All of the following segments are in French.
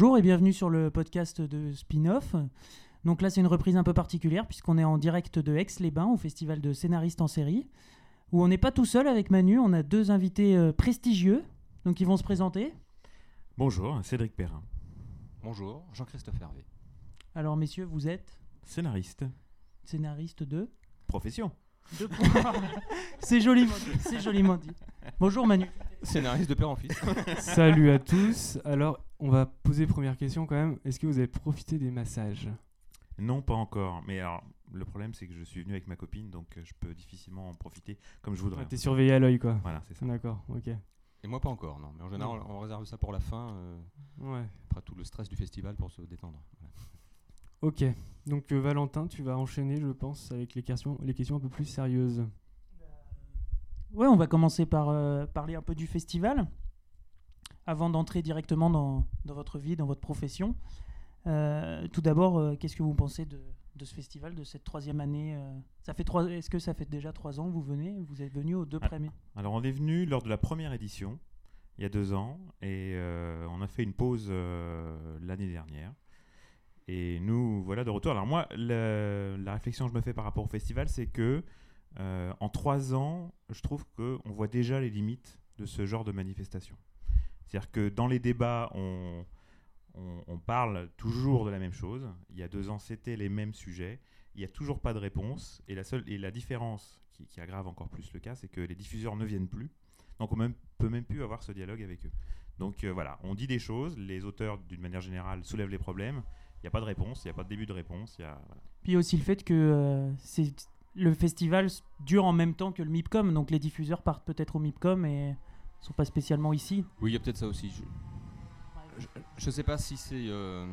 Bonjour et bienvenue sur le podcast de Spin-off. Donc là, c'est une reprise un peu particulière puisqu'on est en direct de Aix-les-Bains au festival de scénaristes en série où on n'est pas tout seul avec Manu, on a deux invités euh, prestigieux donc ils vont se présenter. Bonjour, Cédric Perrin. Bonjour, Jean-Christophe Hervé. Alors messieurs, vous êtes Scénariste. Scénariste de Profession. c'est joliment dit, c'est joliment dit. Bonjour Manu. Scénariste de père en fils. Salut à tous. Alors, on va poser première question quand même. Est-ce que vous avez profité des massages? Non, pas encore. Mais alors, le problème, c'est que je suis venu avec ma copine, donc euh, je peux difficilement en profiter comme je voudrais. T'es surveillé à l'œil, quoi. Voilà, c'est ça. D'accord, ok. Et moi pas encore, non. Mais en général, on réserve ça pour la fin, euh, Ouais. après tout le stress du festival pour se détendre. Voilà. Ok. Donc, euh, Valentin, tu vas enchaîner, je pense, avec les questions, les questions un peu plus sérieuses. Ouais, on va commencer par euh, parler un peu du festival avant d'entrer directement dans, dans votre vie, dans votre profession. Euh, tout d'abord, euh, qu'est-ce que vous pensez de, de ce festival, de cette troisième année euh, Ça fait trois. Est-ce que ça fait déjà trois ans que vous venez? Vous êtes venu aux deux Ah. premiers? Alors, on est venu lors de la première édition, il y a deux ans, et euh, on a fait une pause euh, l'année dernière. Et nous, voilà de retour. Alors, moi, la réflexion que je me fais par rapport au festival, c'est que euh, en trois ans, je trouve qu'on voit déjà les limites de ce genre de manifestation. C'est-à-dire que dans les débats, on, on, parle toujours de la même chose. Il y a deux ans, c'était les mêmes sujets. Il n'y a toujours pas de réponse. Et la, seule, et la différence qui, aggrave encore plus le cas, c'est que les diffuseurs ne viennent plus. Donc on ne peut même plus avoir ce dialogue avec eux. Donc euh, voilà, on dit des choses, les auteurs d'une manière générale soulèvent les problèmes. Il n'y a pas de réponse, il n'y a pas de début de réponse. il Y a, voilà. Puis il y a aussi le fait que euh, c'est le festival dure en même temps que le MIPCOM, donc les diffuseurs partent peut-être au MIPCOM et sont pas spécialement ici. Oui, il y a peut-être ça aussi. Je, je, je sais pas si c'est. euh,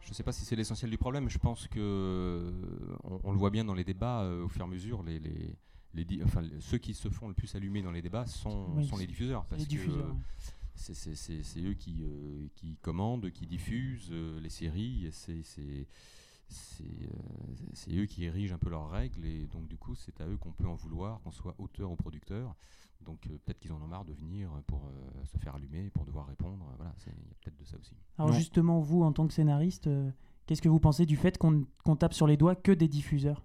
je sais pas si c'est l'essentiel du problème. Je pense que euh, on, on le voit bien dans les débats euh, au fur et à mesure. Les, les, les enfin, ceux qui se font le plus allumer dans les débats sont, Oui, sont les diffuseurs. Parce les que, diffuseurs. euh, ouais. C'est- eux qui, euh, qui commandent, qui diffusent euh, les séries. C'est euh, c'est eux qui érigent un peu leurs règles et donc du coup c'est à eux qu'on peut en vouloir, qu'on soit auteur ou producteur. Donc euh, peut-être qu'ils en ont marre de venir pour euh, se faire allumer, pour devoir répondre. Voilà, il y a peut-être de ça aussi. Alors Non. justement, vous, en tant que scénariste, euh, qu'est-ce que vous pensez du fait qu'on qu'on tape sur les doigts que des diffuseurs?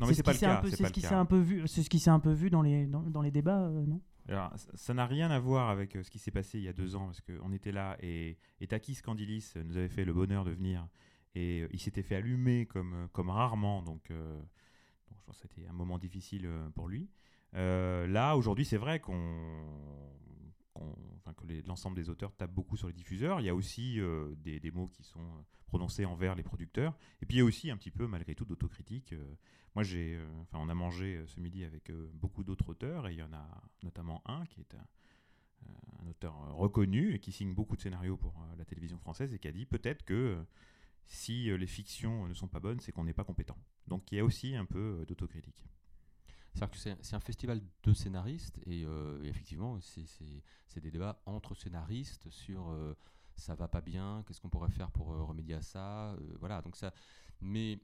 Non mais ce c'est pas le cas. C'est pas ce le qui cas. s'est un peu vu. C'est ce qui s'est un peu vu dans les dans, dans les débats, euh, non? Alors, ça- n'a rien à voir avec euh, ce qui s'est passé il y a deux ans, parce qu'on était là et, et Takis Candilis euh, nous avait fait le bonheur de venir et euh, il s'était fait allumer comme, comme rarement, donc, euh, donc je c'était un moment difficile pour lui. Là, aujourd'hui, c'est vrai qu'on, qu'on- que l'ensemble des auteurs tapent beaucoup sur les diffuseurs. Il y a aussi des mots qui sont prononcés envers les producteurs. Et puis il y a aussi un petit peu, malgré tout, d'autocritique. Euh, moi, j'ai, euh, enfin, on a mangé euh, ce midi avec beaucoup d'autres auteurs, et il y en a notamment un qui est un, auteur reconnu et qui signe beaucoup de scénarios pour la télévision française et qui a dit peut-être que si les fictions ne sont pas bonnes, c'est qu'on n'est pas compétent. Donc il y a aussi un peu d'autocritique. C'est-à-dire que c'est un festival de scénaristes et, effectivement, c'est- des débats entre scénaristes sur ça va pas bien, qu'est-ce qu'on pourrait faire pour euh, remédier à ça. euh, voilà, donc ça. Mais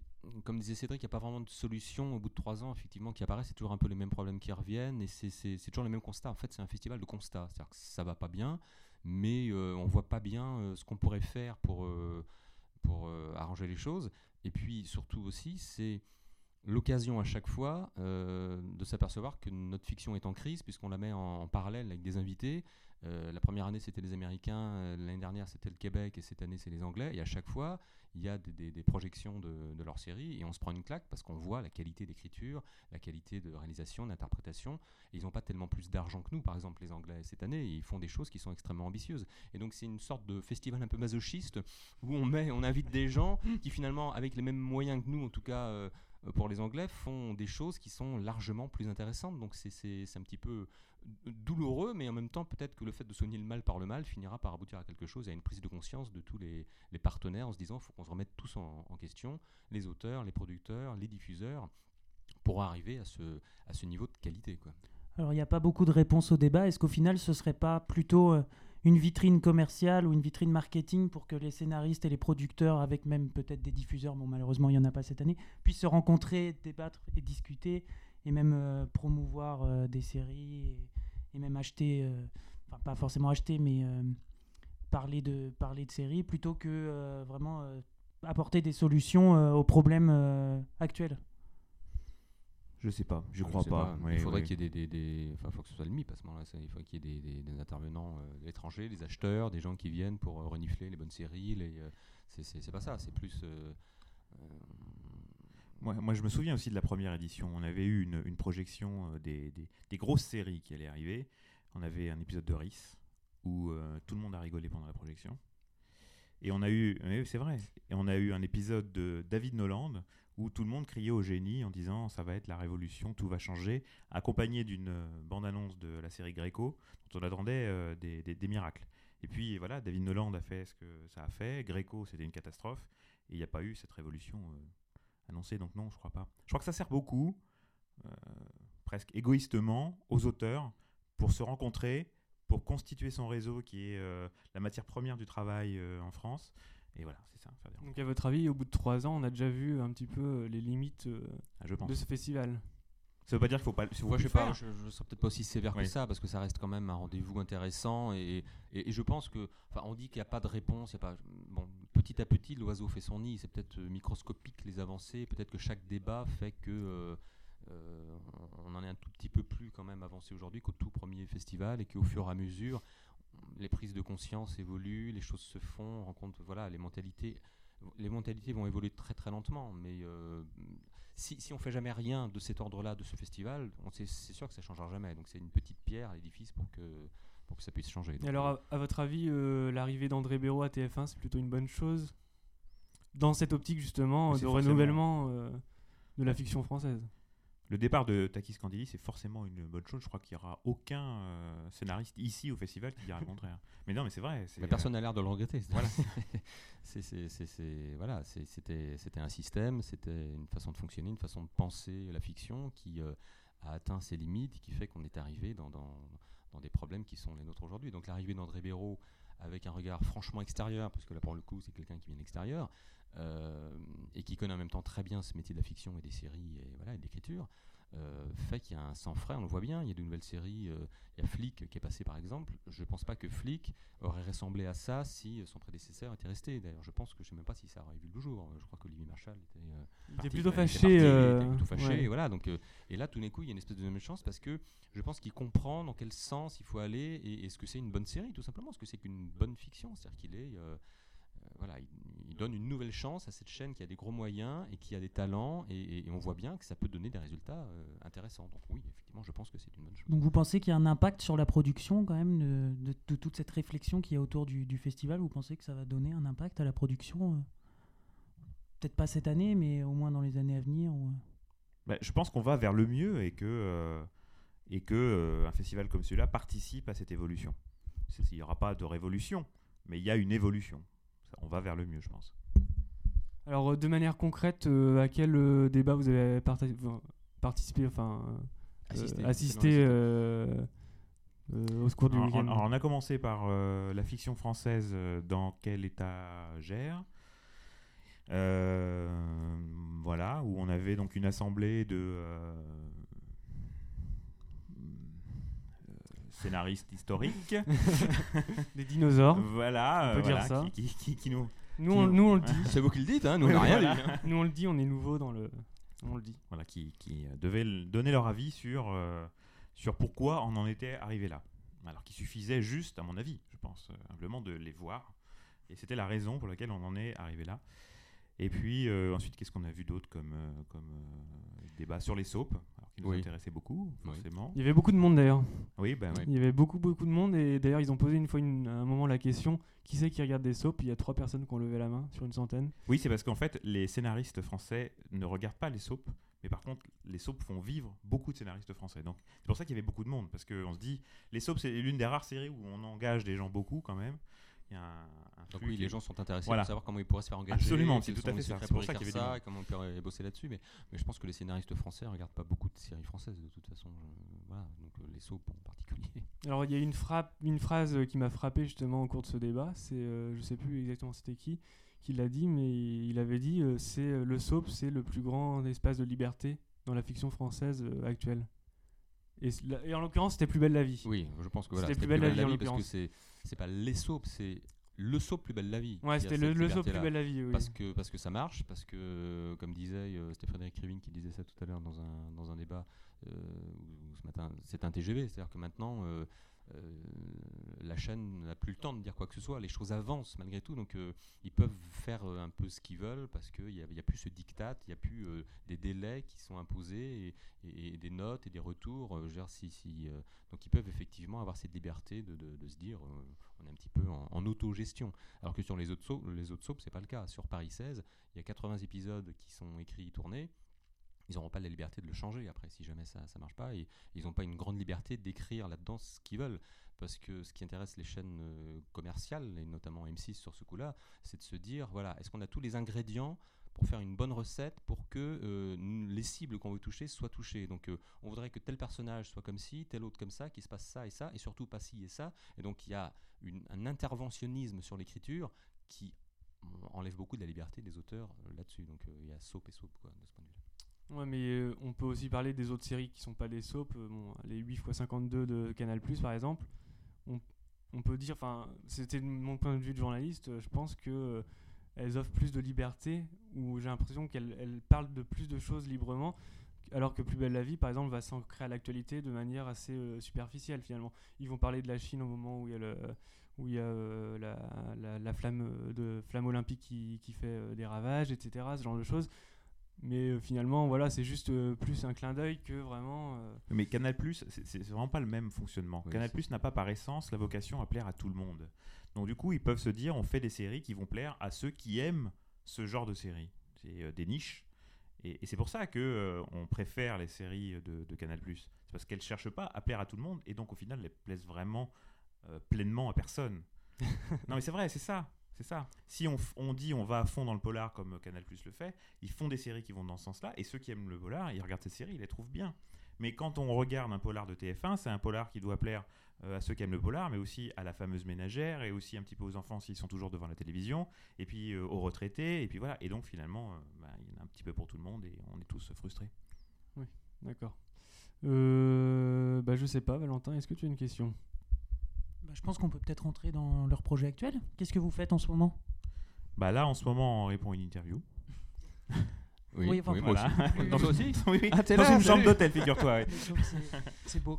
comme disait Cédric, il n'y a pas vraiment de solution au bout de trois ans, effectivement, qui apparaît. C'est toujours un peu les mêmes problèmes qui reviennent et c'est- toujours le même constat. En fait, c'est un festival de constats. C'est-à-dire que ça va pas bien, mais euh, on voit pas bien euh, ce qu'on pourrait faire pour, pour arranger les choses. Et puis surtout aussi, c'est l'occasion à chaque fois de s'apercevoir que notre fiction est en crise puisqu'on la met en parallèle avec des invités. Euh, la première année c'était les Américains, euh, l'année dernière c'était le Québec et cette année c'est les Anglais. Et à chaque fois il y a des, projections de, leur série et on se prend une claque parce qu'on voit la qualité d'écriture, la qualité de réalisation, d'interprétation. Ils n'ont pas tellement plus d'argent que nous, par exemple les Anglais cette année. ils font des choses qui sont extrêmement ambitieuses. Et donc c'est une sorte de festival un peu masochiste où on met, on invite des gens qui finalement avec les mêmes moyens que nous, en tout cas. euh, pour les Anglais, font des choses qui sont largement plus intéressantes. Donc c'est- un petit peu douloureux, mais en même temps, peut-être que le fait de soigner le mal par le mal finira par aboutir à quelque chose, à une prise de conscience de tous les, partenaires en se disant il faut qu'on se remette tous en, question, les auteurs, les producteurs, les diffuseurs, pour arriver à ce, niveau de qualité. Alors, il n'y a pas beaucoup de réponses au débat. Est-ce qu'au final, ce serait pas plutôt euh, une vitrine commerciale ou une vitrine marketing pour que les scénaristes et les producteurs, avec même peut-être des diffuseurs, bon, malheureusement, il n'y en a pas cette année, puissent se rencontrer, débattre et discuter et même euh, promouvoir euh, des séries et, même acheter, euh, enfin, pas forcément acheter, mais euh, parler de parler de séries plutôt que euh, vraiment euh, apporter des solutions euh, aux problèmes euh, actuels. Je sais pas, je crois pas. il faudrait qu'il y ait des, des, des- Enfin, faut que ce soit le MIP à ce moment-là. Il faut qu'il y ait des, des- des intervenants euh, étrangers, des acheteurs, des gens qui viennent pour euh, renifler les bonnes séries. Les, euh, c'est pas ça. C'est plus. Moi, je me souviens aussi de la première édition. On avait eu une, projection euh, des, grosses séries qui allaient arriver. On avait un épisode de Riss où euh, tout le monde a rigolé pendant la projection. Et on a eu, c'est vrai, et on a eu un épisode de David Noland où tout le monde criait au génie en disant ça va être la révolution, tout va changer, accompagné d'une euh, bande-annonce de la série Greco dont on attendait des, miracles. Et puis voilà, David Noland a fait ce que ça a fait, Greco c'était une catastrophe, et il n'y a pas eu cette révolution annoncé, donc non, je crois pas. Je crois que ça sert beaucoup, euh, presque égoïstement, aux auteurs pour se rencontrer, pour constituer son réseau qui est euh, la matière première du travail euh, en France. Et voilà, c'est ça, faire. Donc à votre avis, au bout de trois ans, on a déjà vu un petit peu les limites euh, Ah, je pense. de ce festival. Ça veut pas dire qu'il faut pas, faut Moi, je sais pas, faire. je, je serais peut-être pas aussi sévère Oui. que ça, parce que ça reste quand même un rendez-vous intéressant. Et, et- et je pense que, enfin, on dit qu'il n'y a pas de réponse. il y a pas, bon, petit à petit, l'oiseau fait son nid. C'est peut-être euh, microscopique les avancées. Peut-être que chaque débat fait que euh, euh, on en est un tout petit peu plus quand même avancé aujourd'hui qu'au tout premier festival, et qu'au fur et à mesure, les prises de conscience évoluent, les choses se font, on rencontre, voilà, les mentalités. Les mentalités vont évoluer très très lentement, mais si, si on fait jamais rien de cet ordre-là, de ce festival, c'est sûr que ça changera jamais. Donc c'est une petite pierre à l'édifice pour que, pour que ça puisse changer. Et Donc, alors, euh, à, à votre avis, euh, l'arrivée d'André Béraud à TF1, c'est plutôt une bonne chose Dans cette optique, justement, Mais de renouvellement euh, de la fiction française? Le départ de Takis Candilis, c'est forcément une bonne chose. Je crois qu'il n'y aura aucun euh, scénariste ici au festival qui dira le contraire. Mais non, mais c'est vrai. mais personne n'a l'air de le regretter. Voilà. C'était un système, c'était une façon de fonctionner, une façon de penser la fiction qui euh, a atteint ses limites et qui fait qu'on est arrivé dans, dans, dans des problèmes qui sont les nôtres aujourd'hui. Donc l'arrivée d'André Béraud avec un regard franchement extérieur, parce que là pour le coup c'est quelqu'un qui vient de l'extérieur, euh, et qui connaît en même temps très bien ce métier de la fiction et des séries et, voilà, et de l'écriture, fait qu'il y a un sang frais, on le voit bien, il y a de nouvelles séries, euh, il y a Flick qui est passé par exemple, je pense pas que Flick aurait ressemblé à ça si son prédécesseur était resté. D'ailleurs, je pense que je sais même pas si ça aurait vu le jour. Je crois qu'Olivier Marshall était, euh, Il était plutôt fâché. parti, il euh, était plutôt fâché. ouais. Et voilà. Donc, euh, et là, tout d'un coup, il y a une espèce de deuxième chance parce que je pense qu'il comprend dans quel sens il faut aller et est-ce que c'est une bonne série, tout simplement? Est-ce que c'est qu'une bonne fiction? C'est-à-dire qu'il est, euh, euh, voilà, il, il donne une nouvelle chance à cette chaîne qui a des gros moyens et qui a des talents et, et- et on voit bien que ça peut donner des résultats euh, intéressants. Donc oui, effectivement, je pense que c'est une bonne chose. Donc vous pensez qu'il y a un impact sur la production quand même de, de- de toute cette réflexion qu'il y a autour du, du festival? Vous pensez que ça va donner un impact à la production euh Peut-être pas cette année, mais au moins dans les années à venir ou, euh? Bah, je pense qu'on va vers le mieux et que, euh, et que euh, un festival comme celui-là participe à cette évolution. C'est- Il n'y aura pas de révolution, mais il y a une évolution. On va vers le mieux, je pense. Alors, euh, de manière concrète, euh, à quel euh, débat vous avez participé, enfin, assisté euh, euh, au secours du Alors, week-end on, alors, on a commencé par euh, la fiction française dans quel étagère Euh, voilà, où on avait donc une assemblée de scénaristes historiques. Des dinosaures. voilà, On peut euh, dire ça. qui, qui- qui- qui nous, Nous, on, nous, on le dit. C'est vous qui le dites, hein, nous on n'a rien Voilà. dit. hein. Nous, on le dit, on est nouveau dans le. On le dit. voilà, qui, qui, euh, devaient donner leur avis sur, euh, sur pourquoi on en était arrivé là. Alors qu'il suffisait juste, à mon avis, je pense, euh, simplement de les voir. Et c'était la raison pour laquelle on en est arrivé là. Et puis euh, ensuite, qu'est-ce qu'on a vu d'autre comme, euh, comme euh, débat sur les soaps, alors qui nous Oui. intéressait beaucoup, forcément. Il y avait beaucoup de monde d'ailleurs. Oui, ben oui. Il y avait beaucoup, beaucoup de monde et d'ailleurs, ils ont posé une fois une- à un moment la question qui c'est qui regarde des soaps? Il y a trois personnes qui ont levé la main sur une centaine. Oui, c'est parce qu'en fait, les scénaristes français ne regardent pas les soaps, mais par contre, les soaps font vivre beaucoup de scénaristes français. Donc, c'est pour ça qu'il y avait beaucoup de monde, parce qu'on se dit, les soaps, c'est l'une des rares séries où on engage des gens beaucoup quand même. Il y a un, un Donc flux oui, les gens sont intéressés Voilà. pour savoir comment ils pourraient se faire engager. Absolument, c'est tout à fait ça. C'est pour ça qu'il y écrire avait ça, et comment on pourrait bosser là-dessus. Mais, mais je pense que les scénaristes français ne regardent pas beaucoup de séries françaises de toute façon. Je- voilà, donc euh, les soaps en particulier. Alors, il y a une, frappe, une phrase euh, qui m'a frappé justement au cours de ce débat. C'est, euh, je sais plus exactement c'était qui qui l'a dit, mais il avait dit euh, c'est euh, le soap, c'est le plus grand espace de liberté dans la fiction française euh, actuelle. Et, en l'occurrence, c'était Plus belle la vie. Oui, je pense que voilà, C'était Plus belle la vie, en parce que l'occurrence. c'est pas les soaps, c'est le saut plus belle la vie. Ouais, c'était le, saut plus belle la vie. Oui. Parce que, parce que ça marche, parce que, comme disait, euh, c'était Frédéric Rivin qui disait ça tout à l'heure dans un, dans un débat euh, où- où ce matin, c'est un TGV, c'est-à-dire que maintenant, euh, la chaîne n'a plus le temps de dire quoi que ce soit, les choses avancent malgré tout, donc euh, ils peuvent faire euh, un peu ce qu'ils veulent parce qu'il n'y a, plus ce diktat, il n'y a plus euh, des délais qui sont imposés et, et- et des notes et des retours. euh, euh, donc ils peuvent effectivement avoir cette liberté de, se dire euh, on est un petit peu en, autogestion. Alors que sur les autres soaps, les autres c'est pas le cas. Sur Paris 16, il y a 80 épisodes qui sont écrits, tournés. Ils n'auront pas la liberté de le changer après si jamais ça ne marche pas. Et ils n'ont pas une grande liberté d'écrire là-dedans ce qu'ils veulent. Parce que ce qui intéresse les chaînes euh, commerciales, et notamment M6 sur ce coup-là, c'est de se dire voilà, est-ce qu'on a tous les ingrédients pour faire une bonne recette pour que euh, les cibles qu'on veut toucher soient touchées? Donc euh, on voudrait que tel personnage soit comme ci, tel autre comme ça, qu'il se passe ça et ça, et surtout pas ci et ça. Et donc il y a une- un interventionnisme sur l'écriture qui enlève beaucoup de la liberté des auteurs là-dessus. Donc il y a soap et soap quoi, de ce point de vue-là. Ouais, mais euh, on peut aussi parler des autres séries qui sont pas des soaps. euh, bon, les 8 x 52 de Canal par exemple. On, peut dire, enfin, c'était mon point de vue de journaliste, euh, je pense que elles offrent plus de liberté, où j'ai l'impression qu'elles elles parlent de plus de choses librement, alors que Plus belle la vie, par exemple, va s'ancrer à l'actualité de manière assez superficielle finalement. Ils vont parler de la Chine au moment où il y a, la, la- la flamme, olympique qui, fait des ravages, etc., ce genre de choses. Mais euh, finalement, voilà, c'est juste euh, plus un clin d'œil que vraiment. euh, Mais Canal c'est vraiment pas le même fonctionnement. Oui, Canal n'a pas par essence la vocation à plaire à tout le monde. Donc du coup, ils peuvent se dire, on fait des séries qui vont plaire à ceux qui aiment ce genre de séries. C'est des niches. Et, et c'est pour ça que euh, on préfère les séries de, de Canal Plus. C'est parce qu'elles cherchent pas à plaire à tout le monde et donc au final, elles plaisent vraiment euh, pleinement à personne. non mais c'est vrai, c'est ça. C'est ça. Si on, dit on va à fond dans le polar comme Canal Plus le fait, ils font des séries qui vont dans ce sens-là, et ceux qui aiment le polar, ils regardent ces séries, ils les trouvent bien. Mais quand on regarde un polar de TF1, c'est un polar qui doit plaire euh, à ceux qui aiment le polar, mais aussi à la fameuse ménagère, et aussi un petit peu aux enfants s'ils sont toujours devant la télévision, et puis euh, aux retraités, et puis voilà. Et donc finalement, euh, bah, il y en a un petit peu pour tout le monde, et on est tous frustrés. D'accord. Euh, bah, je sais pas, Valentin, est-ce que tu as une question? Bah, je pense qu'on peut peut-être rentrer dans leur projet actuel. Qu'est-ce que vous faites en ce moment? Bah là, en ce moment, on répond à une interview. Oui, enfin, moi Voilà. aussi. Toi aussi oui, oui. Ah, Dans là, une chambre d'hôtel, figure-toi. ouais. C'est- beau.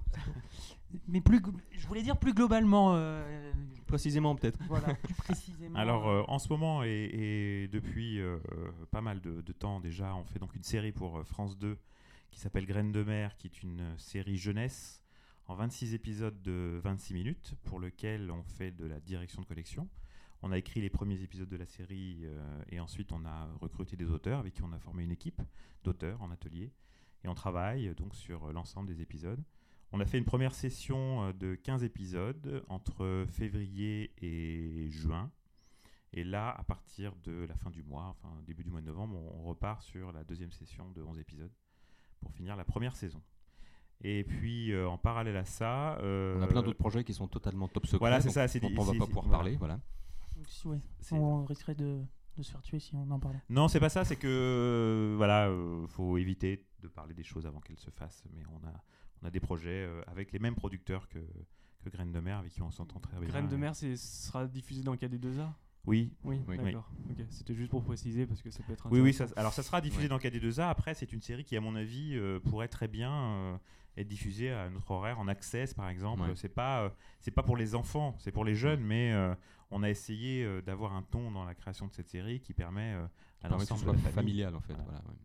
Mais plus, je voulais dire plus globalement, euh, Précisément peut-être. voilà, plus précisément. Alors, euh, en ce moment et, et depuis euh, pas mal de, de temps déjà, on fait donc une série pour France 2 qui s'appelle Graines de mer, qui est une série jeunesse en 26 épisodes de 26 minutes, pour lequel on fait de la direction de collection. On a écrit les premiers épisodes de la série euh, et ensuite on a recruté des auteurs avec qui on a formé une équipe d'auteurs en atelier. Et on travaille donc sur l'ensemble des épisodes. On a fait une première session euh, de 15 épisodes entre février et juin. Et là, à partir de la fin du mois, enfin début du mois de novembre, on repart sur la deuxième session de 11 épisodes pour finir la première saison. Et puis, euh, en parallèle à ça... euh, On a plein d'autres projets qui sont totalement top secret. Voilà, c'est ça, c'est on va pas pouvoir voilà. parler. Voilà. ouais, on risquerait de, de se faire tuer si on en parlait. Non, c'est pas ça, c'est que euh, voilà, euh, faut éviter de parler des choses avant qu'elles se fassent. Mais on a, on a des projets euh, avec les mêmes producteurs que, que Graines de mer, avec qui on s'entend très bien. Graines de mer, c'est sera diffusé dans KD2A Oui, Oui, Oui. d'accord. C'était juste pour préciser parce que ça peut être oui, oui. Ça, alors ça sera diffusé Ouais. dans KD2A. Après, c'est une série qui, à mon avis, euh, pourrait très bien euh, être diffusée à notre horaire en access, par exemple. Ouais. C'est pas, euh, c'est pas pour les enfants, c'est pour les jeunes, mais euh, on a essayé euh, d'avoir un ton dans la création de cette série qui permet euh, à l'ensemble de la famille. familial en fait. Voilà. Voilà, ouais.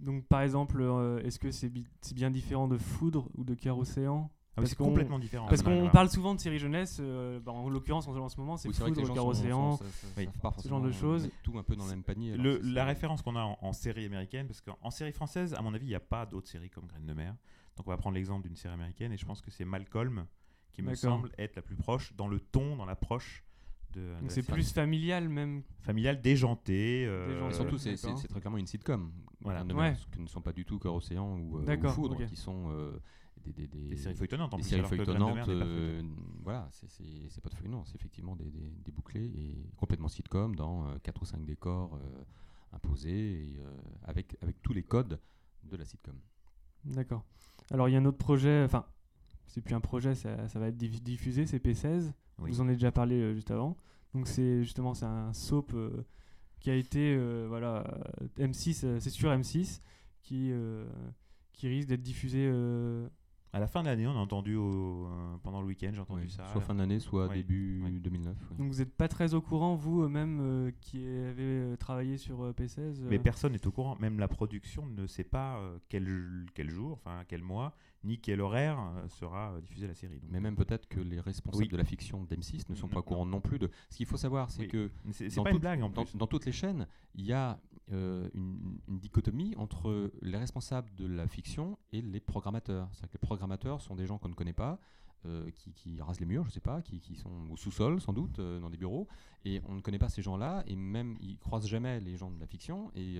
Donc, par exemple, euh, est-ce que c'est bi- c'est bien différent de Foudre ou de Cœur Océan? Ah c'est qu'on- complètement différent. Parce Voilà, qu'on voilà. parle souvent de séries jeunesse, euh, bah, en l'occurrence en, en ce moment c'est Oui, Foudre, sont- Océan. sont- ça- ça- ce ça- genre de choses. Tout un peu dans le même panier. alors Le- la référence qu'on a en, en série américaine, parce qu'en en série française, à mon avis, il n'y a pas d'autres séries comme Graines de mer. Donc on va prendre l'exemple d'une série américaine, et je pense que c'est Malcolm qui me semble être la plus proche dans le ton, dans l'approche c'est plus familial même. familial, déjanté. euh, Déjanté. Et surtout, c'est- très clairement une sitcom. Voilà. Ouais. ce que ne sont pas du tout Cœur Océan ou, euh, ou D'accord, Foudre, qui sont euh, des, des, des, des séries feuilletonnantes en des plus. séries alors que Graines de feuilletonnantes. mer euh, voilà, c'est- c'est c'est pas de feuilletonnant, c'est effectivement des, des, des bouclés et complètement sitcom dans 4 ou 5 décors euh, imposés et euh, avec, avec tous les codes de la sitcom. D'accord. Alors il y a un autre projet, enfin c'est plus un projet, ça, ça va être diff- diffusé, c'est P16. Oui. Vous en avez déjà parlé euh, juste avant. Donc c'est justement c'est un soap euh, qui a été euh, voilà euh, M6, euh, c'est sur M6 qui euh, qui risque d'être diffusé. À la fin de l'année, on a entendu au- euh, pendant le week-end, j'ai entendu ça. soit fin d'année, soit Ouais. début Ouais. 2009. ouais. donc vous n'êtes pas très au courant vous euh, même qui avez euh, travaillé sur euh, P16. euh, Mais personne n'est au courant. Même la production ne sait pas euh, quel, quel jour, enfin quel mois, ni quel horaire euh, sera euh, diffusée la série. Donc, Mais même peut-être que les responsables Oui. de la fiction d'M6 ne sont Non, pas au courant non plus de. Ce qu'il faut savoir, c'est Oui. que c'est pas une blague en dans, plus. dans toutes les chaînes, il y a euh, une, dichotomie entre les responsables de la fiction et les programmateurs. C'est-à-dire que les programmateurs sont des gens qu'on ne connaît pas, euh, qui, rasent les murs, je sais pas, qui, sont au sous-sol sans doute, euh, dans des bureaux, et on ne connaît pas ces gens-là, et même ils croisent jamais les gens de la fiction, et,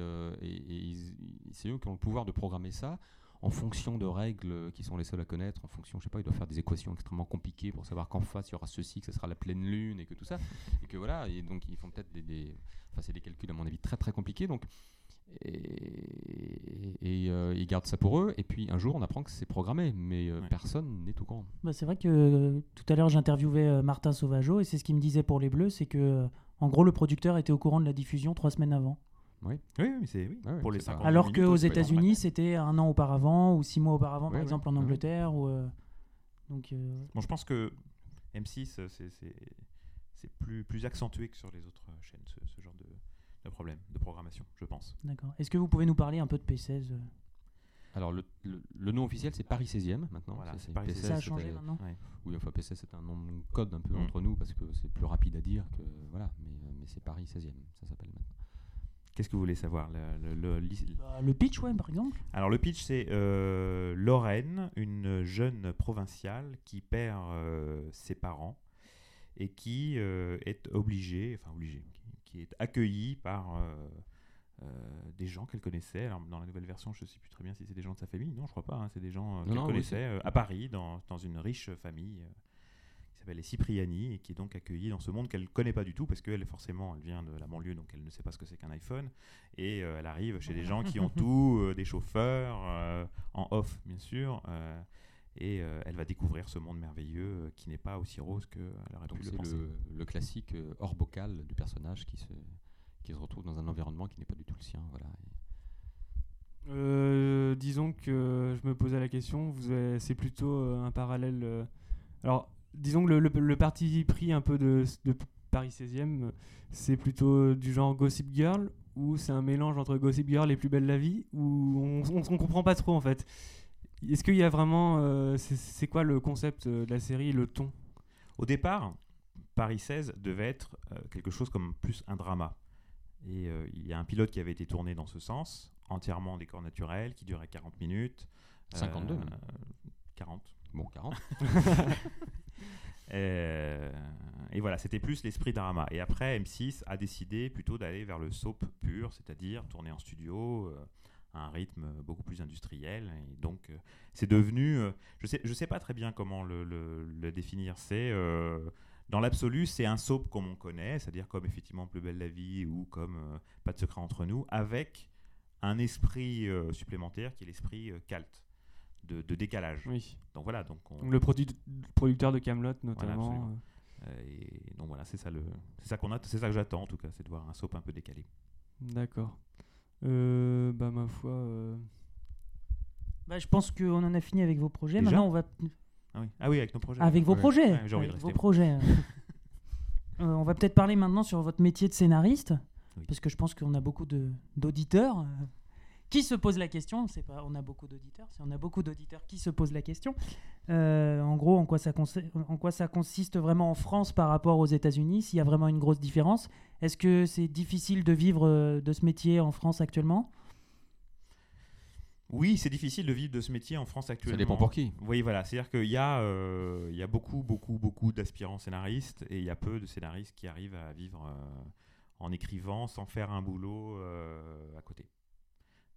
c'est eux qui ont le pouvoir de programmer ça en fonction de règles qui sont les seuls à connaître, en fonction, je sais pas, ils doivent faire des équations extrêmement compliquées pour savoir qu'en face il y aura ceci, que ce sera la pleine lune, et que tout ça, et que voilà, et donc ils font peut-être des, des- enfin c'est des calculs à mon avis très très compliqués, donc et, et, euh, ils gardent ça pour eux, et puis un jour on apprend que c'est programmé, mais euh, Ouais. personne n'est au courant. Bah, c'est vrai que euh, tout à l'heure j'interviewais Martin Sauvageau et c'est ce qu'il me disait pour les Bleus, c'est que en gros le producteur était au courant de la diffusion trois semaines avant. Oui, oui, c'est oui, Ouais, ouais, pour les c'est pas- 50 Alors minutes, qu'aux États-Unis c'était un an auparavant ou six mois auparavant par exemple en ouais. Angleterre. Ou, euh, donc euh, Bon, je pense que M6, euh, c'est- plus, plus accentué que sur les autres chaînes, ce, ce genre de, de problème de programmation, je pense. d'accord. Est-ce que vous pouvez nous parler un peu de P16 euh Alors le, le- le nom officiel c'est Paris 16e maintenant. Voilà, Ça, Paris P16, Ça a changé maintenant Ouais. Oui, enfin PC c'est un nom de code un peu Mm. entre nous parce que c'est plus rapide à dire que voilà, mais, mais c'est Paris 16e, ça s'appelle maintenant. Qu'est-ce que vous voulez savoir? Le- le- le- l'is- Bah, Le pitch, ouais, par exemple. Alors le pitch, c'est euh, Lorraine, une jeune provinciale qui perd euh, ses parents et qui euh, est obligée, enfin obligée, qui, est accueillie par euh, euh, des gens qu'elle connaissait. Alors, dans la nouvelle version, je ne sais plus très bien si c'est des gens de sa famille. Non, je crois pas. hein, c'est des gens euh, qu'elle oui, connaissait euh, à Paris, dans, dans une riche famille euh, s'appelle Cipriani et qui est donc accueillie dans ce monde qu'elle ne connaît pas du tout parce qu'elle, forcément, elle vient de la banlieue, donc elle ne sait pas ce que c'est qu'un iPhone. Et euh, elle arrive chez des gens qui ont tout, euh, des chauffeurs, euh, en off, bien sûr. euh, et euh, elle va découvrir ce monde merveilleux euh, qui n'est pas aussi rose qu'elle aurait Donc pu le c'est penser. le, le classique euh, hors bocal du personnage qui se, qui se retrouve dans un environnement qui n'est pas du tout le sien. Voilà. Euh, disons que je me posais la question, c'est plutôt euh, un parallèle. euh, alors, disons que le, le- le parti pris un peu de, de Paris 16e, euh, c'est plutôt du genre Gossip Girl ou c'est un mélange entre Gossip Girl et Plus belle la vie ou on, on comprend pas trop en fait. Est-ce qu'il y a vraiment, euh, c'est- quoi le concept euh, de la série, le ton? Au départ, Paris 16 devait être euh, quelque chose comme plus un drama. Et euh, il y a un pilote qui avait été tourné dans ce sens, entièrement en décor naturel, qui durait 40 minutes. 52 même. 40. Bon, 40. Euh, et voilà, c'était plus l'esprit drama. Et après, M6 a décidé plutôt d'aller vers le soap pur, c'est-à-dire tourner en studio euh, à un rythme beaucoup plus industriel. Et donc, euh, c'est devenu. je sais, sais pas très bien comment le, définir. C'est. dans l'absolu, c'est un soap comme on connaît, c'est-à-dire comme effectivement Plus belle la vie ou comme Pas de secret entre nous, avec un esprit supplémentaire qui est l'esprit cult, de, de décalage. Oui. Donc voilà, donc on, Donc, le produ- producteur de Camelot notamment. euh, euh, et donc voilà, c'est ça le, c'est ça qu'on a, c'est ça que j'attends en tout cas, c'est de voir un soap un peu décalé. D'accord. Euh, bah ma foi. euh, Bah, je pense qu'on en a fini avec vos projets. Déjà Maintenant, on va Ah oui, ah oui avec nos projets. avec vos Ouais. projets. Ouais, avec vos projets. euh. Euh, on va peut-être parler maintenant sur votre métier de scénariste, Oui. parce que je pense qu'on a beaucoup de- d'auditeurs qui se posent la question. C'est pas, on a beaucoup d'auditeurs, c'est on a beaucoup d'auditeurs qui se posent la question. Euh, en gros, en quoi ça consi- en quoi ça consiste vraiment en France par rapport aux États-Unis S'il y a vraiment une grosse différence? Est-ce que c'est difficile de vivre euh, de ce métier en France actuellement? Oui, c'est difficile de vivre de ce métier en France actuellement. Ça dépend pour qui. Oui, voilà, c'est-à-dire qu'il y a, euh, il y a beaucoup, beaucoup, beaucoup d'aspirants scénaristes et il y a peu de scénaristes qui arrivent à vivre euh, en écrivant sans faire un boulot euh, à côté.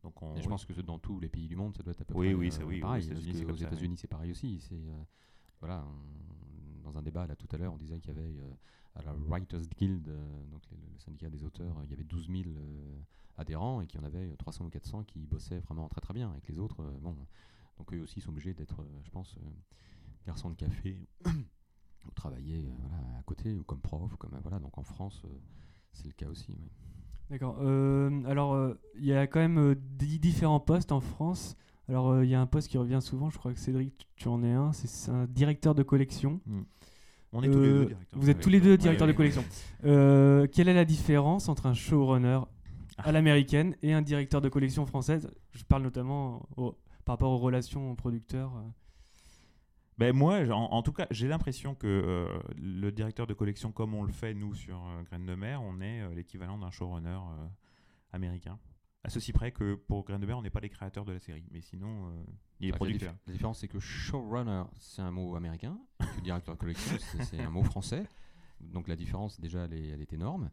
Donc on, Et je pense que dans tous les pays du monde, ça doit être à peu Oui, près oui, ça, oui, pareil. Que comme aux oui. États-Unis, c'est pareil aussi. C'est euh, voilà, on- dans un débat là tout à l'heure, on disait qu'il y avait euh, à la Writers Guild, euh, donc le, le syndicat des auteurs, euh, il y avait 12 000 euh, adhérents et qu'il y en avait euh, 300 ou 400 qui bossaient vraiment très très bien avec les autres. bon, donc eux aussi sont obligés d'être, je pense, garçons de café ou travailler voilà, à côté, ou comme prof, comme, voilà, donc en France, c'est le cas aussi. oui. D'accord. Euh, alors, euh, il y a quand même euh, dix différents postes en France. Alors, il y a un poste qui revient souvent, je crois que Cédric, tu- en es un, c'est- un directeur de collection. On est tous les deux directeurs. Vous êtes tous les deux directeurs de collection. Quelle est la différence entre un showrunner Ah. à l'américaine et un directeur de collection française? Je parle notamment au- par rapport aux relations producteurs. Ben moi, en, en tout cas, j'ai l'impression que euh, le directeur de collection, comme on le fait nous sur euh, Graines de Mer, on est euh, l'équivalent d'un showrunner euh, américain. À ceci près que pour Graines de Mer, on n'est pas les créateurs de la série, mais sinon, il est producteur. la différence, c'est que showrunner, c'est un mot américain, et que directeur de collection, c'est c'est un mot français. Donc la différence, déjà, elle est, elle est énorme.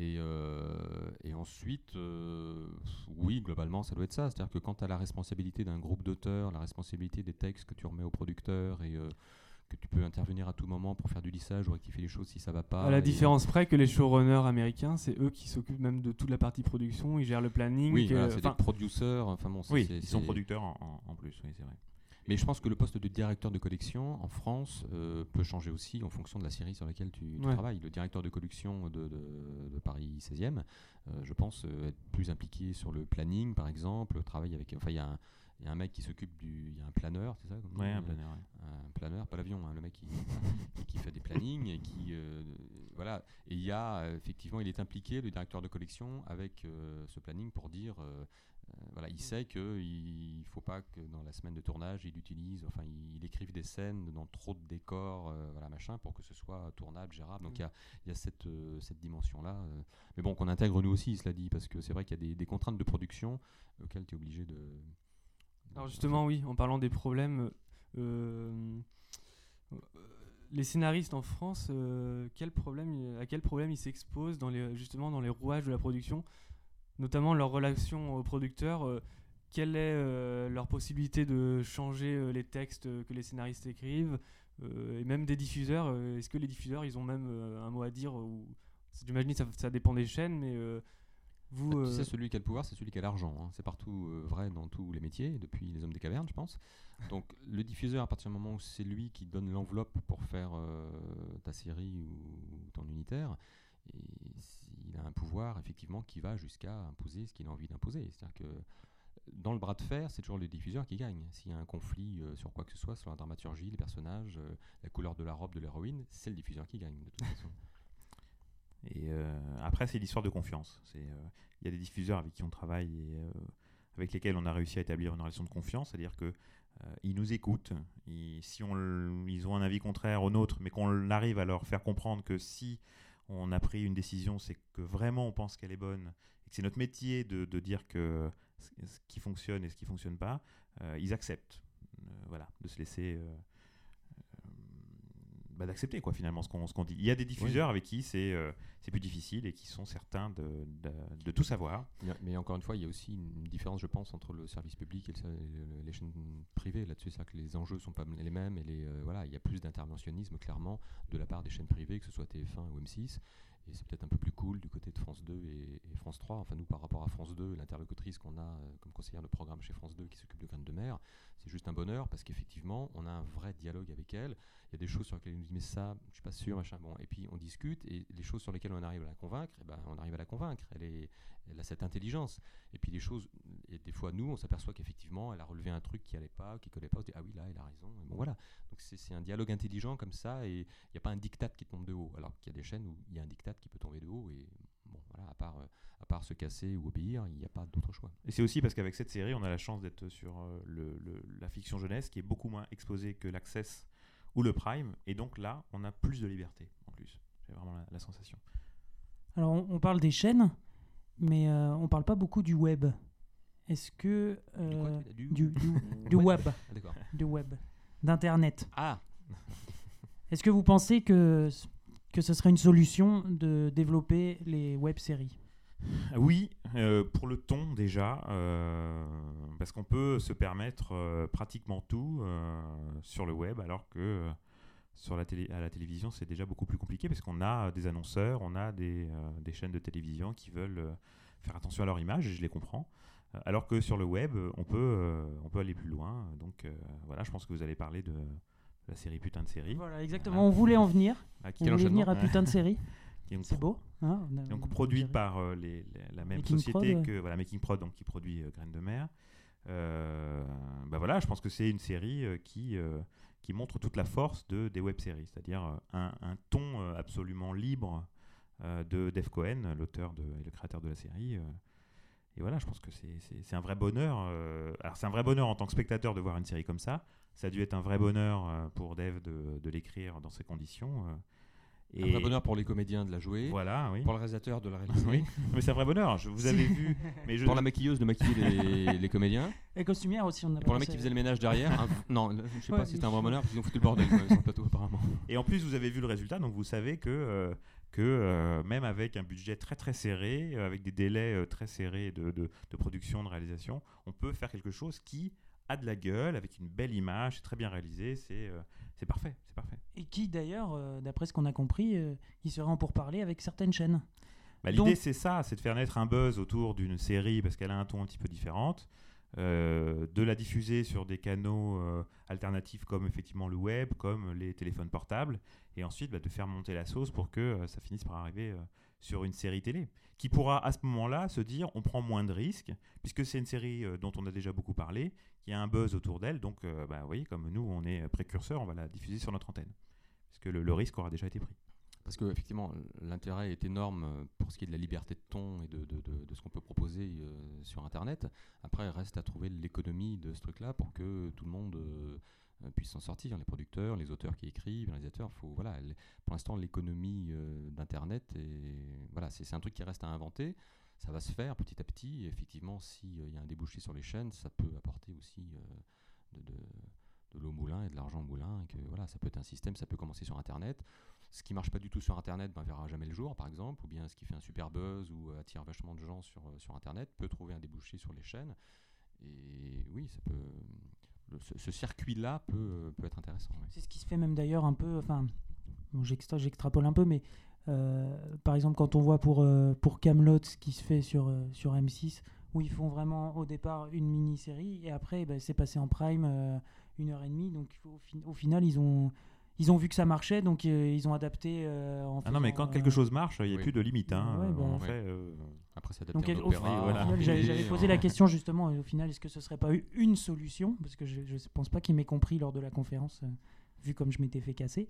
Et, euh, et ensuite, euh, oui, globalement, ça doit être ça. C'est-à-dire que quand tu as la responsabilité d'un groupe d'auteurs, la responsabilité des textes que tu remets au producteur et euh, que tu peux intervenir à tout moment pour faire du lissage ou rectifier les choses si ça va pas. à la différence près que les showrunners américains, c'est eux qui s'occupent même de toute la partie production, ils gèrent le planning. Oui, voilà, c'est des producers. Enfin bon, Oui, ils sont producteurs en plus, oui, c'est vrai. Mais je pense que le poste de directeur de collection en France euh, peut changer aussi en fonction de la série sur laquelle tu, tu Ouais. travailles. Le directeur de collection de, de- de Paris 16e, euh, je pense euh, être plus impliqué sur le planning, par exemple, travailler avec. Enfin, il y, a un- il y a un mec qui s'occupe du. Il y a un planeur, c'est ça on un planeur, ouais. un planeur, pas l'avion, hein, le mec qui fait des plannings et qui euh, voilà. Et il y a euh, effectivement, il est impliqué, le directeur de collection, avec euh, ce planning pour dire. euh, voilà, il sait qu'il ne faut pas que dans la semaine de tournage, il utilise, enfin, il, il écrive des scènes dans trop de décors, euh, voilà, machin, pour que ce soit tournable, gérable. Donc il y a, il y a cette, cette dimension-là. Mais bon, qu'on intègre nous aussi, cela dit, parce que c'est vrai qu'il y a des, des contraintes de production auxquelles tu es obligé de. Alors justement, oui, en parlant des problèmes, les scénaristes en France, euh, quel problème, à quel problème ils s'exposent dans les, justement dans les rouages de la production, notamment leur relation aux producteurs euh, Quelle est euh, leur possibilité de changer les textes que les scénaristes écrivent et même des diffuseurs Est-ce que les diffuseurs, ils ont même un mot à dire ou J'imagine que ça, ça dépend des chaînes, mais vous, Bah, tu sais, celui qui a le pouvoir, c'est celui qui a l'argent. hein. C'est partout euh, vrai dans tous les métiers, depuis les hommes des cavernes, je pense. Donc, le diffuseur, à partir du moment où c'est lui qui donne l'enveloppe pour faire euh, ta série ou ton unitaire, il a un pouvoir, effectivement, qui va jusqu'à imposer ce qu'il a envie d'imposer. C'est-à-dire que dans le bras de fer, c'est toujours le diffuseur qui gagne. S'il y a un conflit euh, sur quoi que ce soit, sur la dramaturgie, les personnages, euh, la couleur de la robe de l'héroïne, c'est le diffuseur qui gagne, de toute façon. Et après, c'est l'histoire de confiance. Il y a des diffuseurs avec qui on travaille et avec lesquels on a réussi à établir une relation de confiance, c'est-à-dire que ils nous écoutent. Ils, si on, ils ont un avis contraire au nôtre, mais qu'on arrive à leur faire comprendre que si on a pris une décision, c'est que vraiment on pense qu'elle est bonne et que c'est notre métier de, dire que ce qui fonctionne et ce qui fonctionne pas, euh, ils acceptent. Euh, voilà, de se laisser. euh, euh, bah, d'accepter quoi finalement ce qu'on ce qu'on dit. Il y a des diffuseurs avec qui c'est euh, c'est plus difficile et qui sont certains de, de, de tout savoir. Mais encore une fois, il y a aussi une différence, je pense, entre le service public et le- les chaînes privées là-dessus. C'est-à-dire que les enjeux sont pas les mêmes et les, euh, voilà, il y a plus d'interventionnisme clairement de la part des chaînes privées, que ce soit TF1 ou M6. Et c'est peut-être un peu plus cool du côté de France 2 et, France 3. Enfin, nous, par rapport à France 2, l'interlocutrice qu'on a euh, comme conseillère de programme chez France 2 qui s'occupe de Graines de Mer, c'est juste un bonheur parce qu'effectivement, on a un vrai dialogue avec elle. Il y a des choses sur lesquelles elle nous dit, mais ça, je suis pas sûr, machin. Bon, et puis on discute et les choses sur lesquelles on arrive à la convaincre, eh ben, on arrive à la convaincre. Elle, est, elle a cette intelligence. Et puis les choses, et des fois, nous, on s'aperçoit qu'effectivement, elle a relevé un truc qui allait pas, qui collait pas. On se dit, ah oui, là, elle a raison. Et bon, voilà. Donc c'est un dialogue intelligent comme ça et il n'y a pas un diktat qui tombe de haut. Alors qu'il y a des chaînes où il y a un diktat qui peut tomber de haut et bon, voilà, à part, euh, à part se casser ou obéir, il n'y a pas d'autre choix. Et c'est aussi parce qu'avec cette série, on a la chance d'être sur euh, le, le- la fiction jeunesse qui est beaucoup moins exposée que l'Access ou le Prime. Et donc là, on a plus de liberté en plus. J'ai vraiment la, la sensation. Alors, on, on parle des chaînes, mais euh, on parle pas beaucoup du web. Est-ce que. Du quoi, tu- du- du, du, du web. Ah. Du web. D'Internet. Ah, Est-ce que vous pensez que, que ce serait une solution de développer les web-séries Oui, euh, pour le ton déjà, euh, parce qu'on peut se permettre euh, pratiquement tout euh, sur le web, alors que euh, sur la télé, à la télévision, c'est déjà beaucoup plus compliqué, parce qu'on a des annonceurs, on a des, euh, des chaînes de télévision qui veulent euh, faire attention à leur image, et je les comprends. Euh, Alors que sur le web, on peut, euh, on peut aller plus loin. Donc euh, voilà, je pense que vous allez parler de, la série Putain de série. Voilà, exactement. On voulait en venir. Ah, On voulait venir à. Putain de série. C'est beau. hein, on a- donc dirait. par euh, les- les- la même Making société Prod, que voilà Making Prod donc qui produit euh, Graines de mer. Euh, bah voilà, je pense que c'est une série euh, qui euh, qui montre toute la force de des web-séries, c'est-à-dire euh, un, ton euh, absolument libre euh, de Dave Cohen, l'auteur et le créateur de la série. et voilà, je pense que c'est- un vrai bonheur. alors c'est un vrai bonheur en tant que spectateur de voir une série comme ça. Ça a dû être un vrai bonheur pour Dave de l'écrire dans ces conditions. Euh. Un vrai bonheur pour les comédiens de la jouer, Voilà, oui. pour le réalisateur de la réaliser, Oui, mais c'est un vrai bonheur. Je, vous avez vu, mais je, pour la maquilleuse de maquiller les, les comédiens, Et costumière aussi, on a et pour le mec qui faisait le ménage derrière. un- non, je sais Ouais, pas si c'était un vrai bonheur, parce qu'ils ont foutu le bordel sur le plateau apparemment. Et en plus, vous avez vu le résultat, donc vous savez que, euh, que euh, même avec un budget très très serré, euh, avec des délais euh, très serrés de, de- de production, de réalisation, on peut faire quelque chose qui a de la gueule, avec une belle image, c'est très bien réalisé, c'est euh, c'est parfait, c'est parfait. Et qui d'ailleurs, euh, d'après ce qu'on a compris, euh, il serait en pourparler avec certaines chaînes? Bah, Donc- L'idée, c'est ça, c'est de faire naître un buzz autour d'une série parce qu'elle a un ton un petit peu différent, euh, de la diffuser sur des canaux alternatifs comme effectivement le web, comme les téléphones portables, et ensuite bah, de faire monter la sauce pour que ça finisse par arriver sur une série télé, qui pourra à ce moment-là se dire on prend moins de risques, puisque c'est une série euh, dont on a déjà beaucoup parlé, qui a un buzz autour d'elle, donc euh, bah, vous voyez, comme nous, on est précurseurs, on va la diffuser sur notre antenne, parce que le- le risque aura déjà été pris. Parce que effectivement, l'intérêt est énorme euh, pour ce qui est de la liberté de ton et de, ce qu'on peut proposer euh, sur Internet. Après, reste à trouver l'économie de ce truc-là pour que tout le monde euh, puisse s'en sortir. Les producteurs, les auteurs qui écrivent, les réalisateurs. Faut, voilà, pour l'instant, l'économie euh, d'Internet, voilà, c'est un truc qui reste à inventer. Ça va se faire petit à petit. Et effectivement, s'il y a un débouché sur les chaînes, ça peut apporter aussi de, l'eau au moulin et de l'argent moulin. Que, voilà, ça peut être un système, ça peut commencer sur Internet. Ce qui marche pas du tout sur Internet ben, verra jamais le jour, par exemple, ou bien ce qui fait un super buzz ou euh, attire vachement de gens sur, euh, sur Internet peut trouver un débouché sur les chaînes. Et oui, ça peut, ce, circuit-là peut, euh, peut être intéressant. C'est ce qui se fait même d'ailleurs un peu, enfin, j'extrapole un peu, mais par exemple quand on voit pour, euh, pour Camelot ce qui se fait sur, sur M6, où ils font vraiment au départ une mini-série, et après ben, c'est passé en prime une heure et demie, donc au final ils ont, ils ont vu que ça marchait, donc euh, ils ont adapté euh, en Ah non, mais quand euh, quelque chose marche, il n'y a oui. plus de limite. Hein. Ouais, bah. en Ouais. fait, euh, Après, c'est Donc, adapté final, voilà. j'avais posé la question justement, et au final, est-ce que ce serait pas eu une solution? Parce que je ne pense pas qu'il m'ait compris lors de la conférence, vu comme je m'étais fait casser.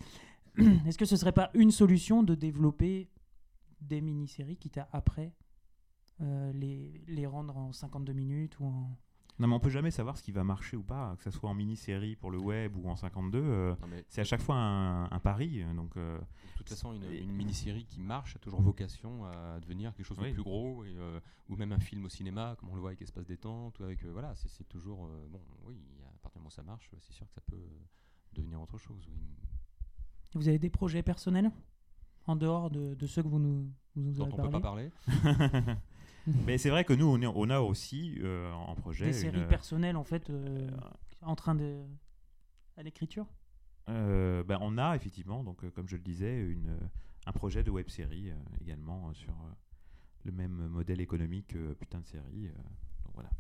est-ce que ce serait pas une solution de développer des mini-séries, quitte à après euh, les, les rendre en 52 minutes ou en... Non, mais on peut jamais savoir ce qui va marcher ou pas, que ce soit en mini-série pour le web ou en 52. euh, c'est à chaque fois un, un pari. euh, Donc, euh, de toute façon, une, Et- une mini-série qui marche a toujours vocation à devenir quelque chose Oui. de plus gros, et, euh, ou même un film au cinéma, comme on le voit avec Espace Détente, ou avec. euh, voilà, c'est c'est toujours. euh, bon, oui, à partir du moment où ça marche, c'est sûr que ça peut devenir autre chose. Oui. Vous avez des projets personnels en dehors de, de ceux que vous nous, vous nous avez on peut parlé pas parler. mais c'est vrai que nous, on, est- on a aussi euh, en projet. Des séries une- personnelles en fait euh, en train de... à l'écriture? Euh, ben, on a effectivement, donc, euh, comme je le disais, une, euh, un projet de web série euh, également euh, sur euh, le même modèle économique que Putain de série. euh, donc voilà.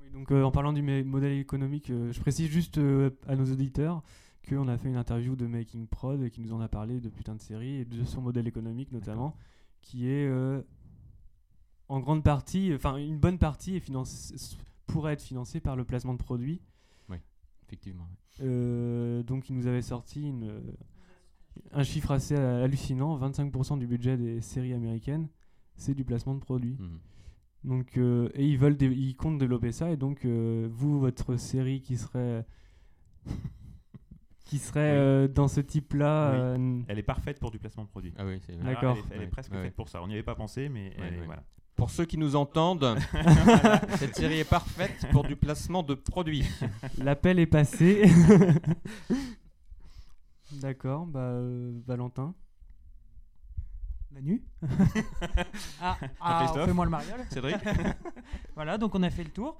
Oui, donc euh, en parlant du modèle économique, euh, je précise juste euh, à nos auditeurs qu'on a fait une interview de Making Prod qui nous en a parlé de putain de série et de son modèle économique notamment, qui est euh, en grande partie, enfin une bonne partie est financée- pourrait être financée par le placement de produits. Effectivement. oui. Euh, donc il nous avait sorti une, un chiffre assez euh, hallucinant, 25% du budget des séries américaines, c'est du placement de produits. Mhm. Donc, euh, et ils veulent, ils comptent développer ça. Et donc, euh, vous, votre série qui serait, qui serait Oui. euh, dans ce type-là, Oui. euh, Elle est parfaite pour du placement de produit. Ah oui, c'est D'accord. Elle est, elle est Ouais, presque ouais. faite pour ça. On n'y avait pas pensé, mais elle est- voilà. Pour ceux qui nous entendent, cette série est parfaite pour du placement de produits. l'appel est passé. D'accord, bah euh, Valentin. Manu Ah, ah fais-moi le mariole. Cédric Voilà, donc on a fait le tour.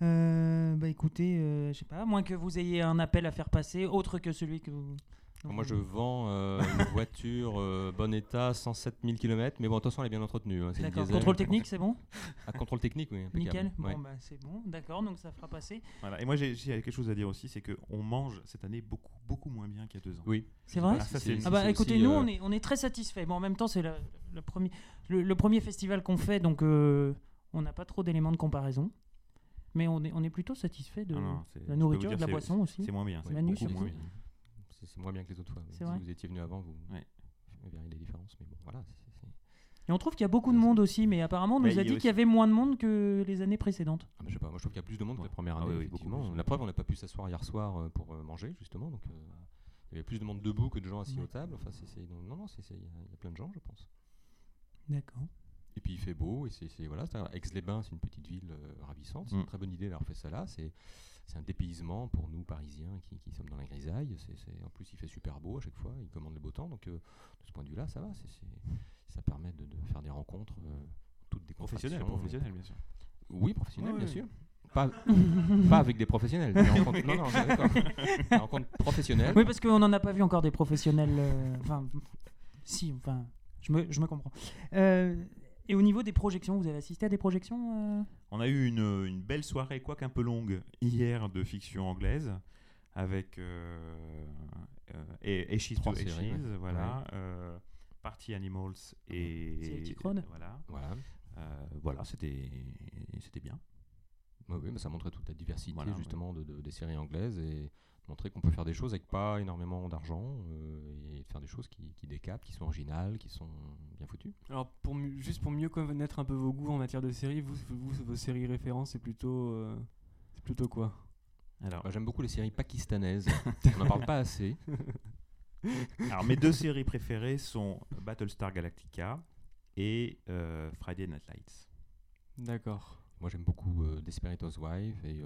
Euh, bah écoutez, euh, je sais pas, à moins que vous ayez un appel à faire passer, autre que celui que vous. Moi, je vends euh, une voiture euh, bon état, 107 000 km, mais bon, attention, elle est bien entretenue. hein, D'accord. diesel. Contrôle technique, c'est bon Ah, contrôle technique, oui. impeccable. Nickel. Ouais. Bon, bah c'est bon. D'accord, donc ça fera passer. Voilà. Et moi, j'ai j'ai quelque chose à dire aussi, c'est qu'on mange cette année beaucoup, beaucoup moins bien qu'il y a deux ans. Oui. C'est vrai Ah, ça, c'est- Ah bah écoutez, aussi, nous euh, on est, on est très satisfaits. Bon, en même temps, c'est le, le premier, le, le premier festival qu'on fait, donc euh, on n'a pas trop d'éléments de comparaison. Mais on est, on est plutôt satisfait de non, peux la nourriture, dire, de la boisson aussi. C'est moins bien. Manu, beaucoup moins bien. C'est moins bien que les autres fois. si vrai vous étiez venu avant, vous, Ouais. vous verriez les différences. Mais bon, voilà. Et on trouve qu'il y a beaucoup de monde aussi, mais apparemment on Mais nous a dit qu'il y avait moins de monde que les années précédentes. Ah, bah, je sais pas, moi je trouve qu'il y a plus de monde que Ouais. la première Ah année, oui, oui, beaucoup effectivement. plus. La preuve, on n'a pas pu s'asseoir hier soir euh, pour euh, manger, justement. Donc, euh, il y avait plus de monde debout que de gens assis Ouais. aux tables. Enfin, c'est, c'est- non, non, il y, a- il y a plein de gens, je pense. D'accord. Et puis il fait beau, et c'est, c'est- voilà, Aix-les-Bains, c'est une petite ville euh, ravissante. C'est Mm. une très bonne idée d'avoir fait ça là. C'est, c'est un dépaysement pour nous, Parisiens, qui, qui sommes dans la grisaille. En plus, il fait super beau à chaque fois, il commande le beau temps. Donc, euh, de ce point de vue-là, ça va. Ça permet de, de faire des rencontres euh, toutes des Professionnel, professionnel, bien sûr. Oui, professionnel, Ouais, bien sûr. Pas, pas avec des professionnels. Des rencontres, non, non, on est d'accord. Des rencontres professionnelles. Oui, parce qu'on n'en a pas vu encore des professionnels. euh, Enfin, si, enfin, je me, je me comprends. Euh, et au niveau des projections, vous avez assisté à des projections euh On a eu une, une belle soirée, quoique un peu longue, hier de fiction anglaise, avec euh, euh, et Ashes Trois to séries, Ashes, ouais. voilà, euh, Party Animals et Celtic Road? voilà, Voilà. Euh, voilà, c'était c'était bien. Ouais, oui, mais ça montrait toute la diversité Voilà, ouais. justement de, de- des séries anglaises et montrer qu'on peut faire des choses avec pas énormément d'argent euh, et faire des choses qui, qui décapent, qui sont originales, qui sont bien foutues. Alors, pour juste pour mieux connaître un peu vos goûts en matière de séries, vous, vous vos séries références, c'est plutôt, euh, c'est plutôt quoi? Alors, Moi, J'aime beaucoup les séries pakistanaises. On n'en parle pas assez. alors, mes deux séries préférées sont Battlestar Galactica et euh, Friday Night Lights. D'accord. Moi j'aime beaucoup euh, Desperate Housewives et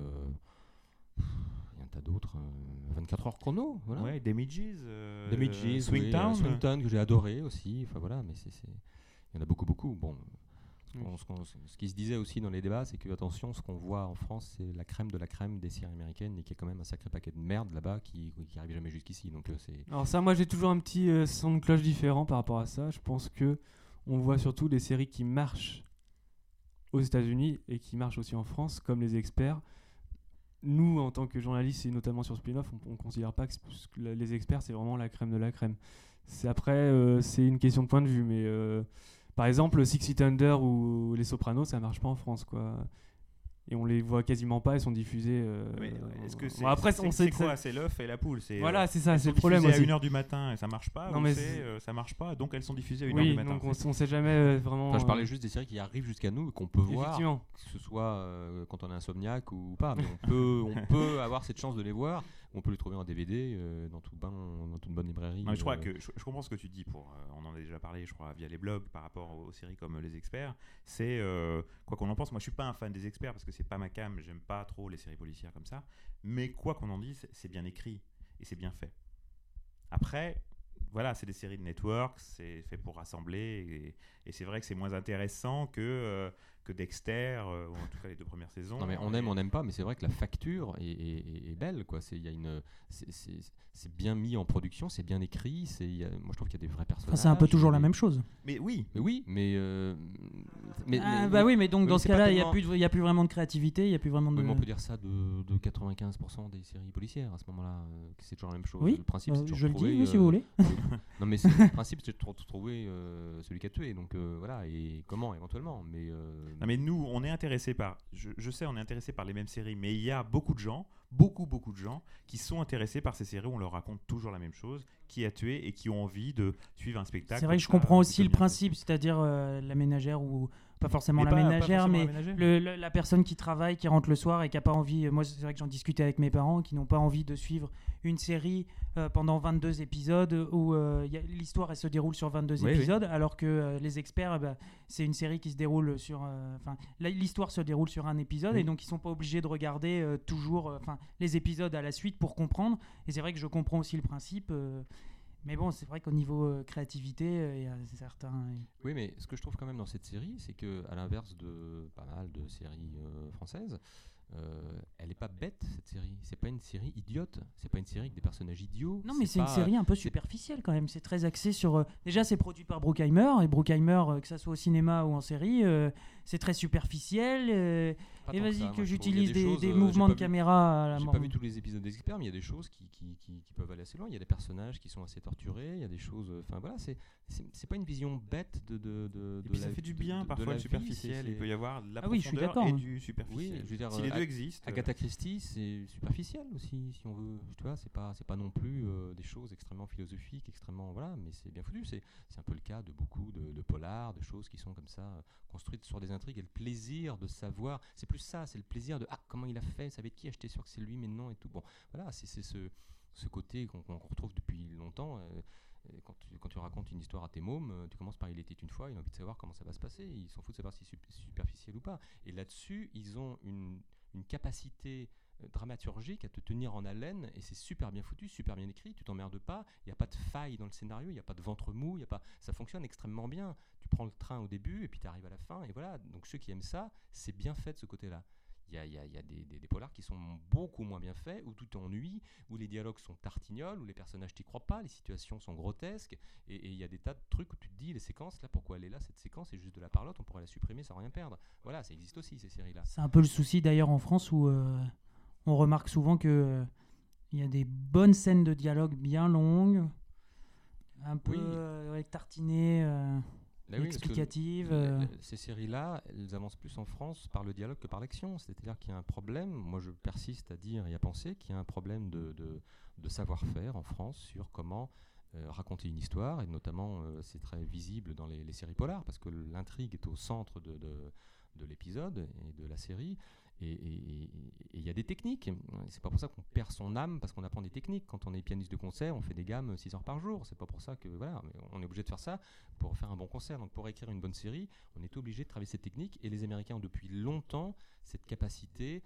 euh, y a un tas d'autres. euh, 24 heures chrono, voilà. Ouais, Damages, euh, Damages, Swingtown. oui, euh, Swingtown que j'ai adoré aussi. Enfin voilà, mais c'est, il y en a beaucoup, beaucoup. Bon, ce, qu'on- ce qui se disait aussi dans les débats, c'est que attention, ce qu'on voit en France, c'est la crème de la crème des séries américaines et qu'il y a quand même un sacré paquet de merde là-bas qui, qui arrive jamais jusqu'ici. Donc euh, c'est Alors ça, moi j'ai toujours un petit euh, son de cloche différent par rapport à ça. Je pense que on voit surtout des séries qui marchent aux États-Unis et qui marchent aussi en France, comme les experts. Nous, en tant que journalistes et notamment sur Spin-off, on, on considère pas que, les experts c'est vraiment la crème de la crème. C'est après, euh, c'est une question de point de vue, mais euh, par exemple, Six Feet Under ou Les Sopranos, ça marche pas en France, quoi. Et on les voit quasiment pas, ils sont diffusés. euh, Mais, euh, Est-ce que c'est bon, après, c'est- on c'est sait que quoi C'est l'œuf et la poule. C'est Voilà, euh, c'est ça, elles c'est le problème diffusées aussi. à 1h du matin et ça marche pas. Non, mais c'est, c'est- euh, ça marche pas, donc elles sont diffusées à 1h Oui, du matin. donc on, sait jamais euh, vraiment. Enfin, je parlais juste des séries qui arrivent jusqu'à nous et qu'on peut voir, que ce soit euh, quand on est insomniaque ou pas. Mais on peut, on peut avoir cette chance de les voir. On peut les trouver en DVD euh, dans, tout bain, dans toute bonne librairie. Non, je crois euh, que je, je comprends ce que tu dis pour euh, on en a déjà parlé je crois via les blogs par rapport aux, aux séries comme les experts c'est quoi qu'on en pense moi je suis pas un fan des experts parce que c'est pas ma cam j'aime pas trop les séries policières comme ça mais quoi qu'on en dise c'est- c'est bien écrit et c'est bien fait après voilà c'est des séries de network c'est fait pour rassembler et, et c'est vrai que c'est moins intéressant que euh, que Dexter euh, ou en tout cas les deux premières saisons Non mais on Et- aime, on n'aime pas, mais c'est vrai que la facture est, est- est belle, quoi. C'est, il y a une, c'est, c'est- c'est bien mis en production, c'est bien écrit. C'est, il y a- moi je trouve qu'il y a des vrais Enfin, personnages. c'est un peu toujours y la même chose. mais oui Mais oui, mais, euh, mais, Ah, mais- bah oui, mais donc dans ce cas-là, il n'y a, tellement- plus il y a plus vraiment de créativité, il n'y a plus vraiment de. oui, on peut dire ça de, de 95% des séries policières à ce moment-là. euh, que c'est toujours la même chose. Oui, le principe, Euh, c'est toujours je le dis, oui, si vous voulez. Non mais c'est- le principe c'est de trou- trouver euh, celui qui a tué. Donc euh, voilà, et comment éventuellement. Mais, euh, Non mais nous, on est intéressé par, je, je sais, on est intéressé par les mêmes séries, mais il y a beaucoup de gens, beaucoup beaucoup de gens qui sont intéressés par ces séries où on leur raconte toujours la même chose, qui a tué et qui ont envie de suivre un spectacle. C'est vrai que je comprends aussi le principe, c'est-à-dire euh, la ménagère ou pas forcément Mais la pas- pas ménagère, forcément mais la ménagère. le- le- la personne qui travaille, qui rentre le soir et qui n'a pas envie. Moi, c'est vrai que j'en discutais avec mes parents qui n'ont pas envie de suivre une série euh, pendant 22 épisodes où euh, l'histoire elle se déroule sur 22 Oui, oui. épisodes, alors que euh, les experts, eh ben, c'est une série qui se déroule sur. euh, Enfin, l'histoire se déroule sur un épisode Oui. et donc ils sont pas obligés de regarder euh, toujours, euh, enfin, les épisodes à la suite pour comprendre. Et c'est vrai que je comprends aussi le principe. Euh, mais bon, c'est vrai qu'au niveau euh, créativité, euh, il y a certains. Oui, mais ce que je trouve quand même dans cette série, c'est que à l'inverse de pas mal de séries euh, françaises, euh, elle n'est pas bête cette série. C'est pas une série idiote. C'est pas une série avec des personnages idiots. Non, mais c'est une série un peu superficielle quand même. C'est très axé sur. euh, déjà, c'est produit par Bruckheimer et Bruckheimer, euh, que ça soit au cinéma ou en série, euh, c'est très superficiel. Euh, Pas et vas-y que j'utilise des, euh, mouvements de caméra à la J'ai mort. pas vu tous les épisodes des experts, mais il y a des choses qui, qui, qui- qui peuvent aller assez loin. Il y a des personnages qui sont assez torturés. Il y a des choses. euh, Enfin voilà, c'est pas une vision bête de de de. Et de puis la- ça fait du bien de- de parfois la le superficiel. Il peut y avoir de la Ah oui, je suis et hein. du superficiel. Oui, je veux dire, si les euh, deux existent. Agatha Christie, c'est superficiel aussi, si on veut. Tu vois, c'est pas, c'est pas non plus euh, des choses extrêmement philosophiques, extrêmement voilà, mais c'est bien foutu. C'est, c'est un peu le cas de beaucoup de, de polars, de choses qui sont comme ça euh, construites sur des intrigues et le plaisir de savoir. C'est plus ça, c'est le plaisir de ah comment il a fait, ça va être qui, j'étais sûr que c'est lui, mais non et tout. Bon, voilà, c'est, ce, ce côté qu'on, retrouve depuis longtemps. euh, quand, tu, quand tu racontes une histoire à tes mômes, euh, tu commences par il était une fois, il a envie de savoir comment ça va se passer, ils s'en foutent de savoir si c'est sup- superficiel ou pas. Et là-dessus, ils ont une, une capacité dramaturgique à te tenir en haleine et c'est super bien foutu, super bien écrit, tu t'emmerdes pas, il n'y a pas de faille dans le scénario, il n'y a pas de ventre mou, y a pas, ça fonctionne extrêmement bien. Tu prends le train au début et puis tu arrives à la fin et voilà. Donc ceux qui aiment ça, c'est bien fait de ce côté-là. Il y a, y a- y a des, des- polars qui sont beaucoup moins bien faits, où tout t'ennuie, où les dialogues sont tartignoles, où les personnages t'y croient pas, les situations sont grotesques, et et il y a des tas de trucs où tu te dis, les séquences, là, pourquoi elle est là, cette séquence, c'est juste de la parlotte, on pourrait la supprimer sans rien perdre. Voilà, ça existe aussi, ces séries-là. C'est un peu le souci d'ailleurs en France où euh, on remarque souvent que euh, il y a des bonnes scènes de dialogue bien longues, un peu Oui. euh, tartinées, euh, Bah oui, explicatives. euh. Ces séries-là, elles avancent plus en France par le dialogue que par l'action. C'est-à-dire qu'il y a un problème, moi je persiste à dire et à penser qu'il y a un problème de, de- de savoir-faire en France sur comment euh, raconter une histoire, et notamment euh, c'est très visible dans les, les séries polars, parce que l'intrigue est au centre de l'épisode et de la série. Et il y a des techniques. C'est pas pour ça qu'on perd son âme parce qu'on apprend des techniques. Quand on est pianiste de concert, on fait des gammes 6 heures par jour. C'est pas pour ça que voilà, on est obligé de faire ça pour faire un bon concert. Donc pour écrire une bonne série, on est obligé de travailler cette technique. Et les Américains ont depuis longtemps cette capacité.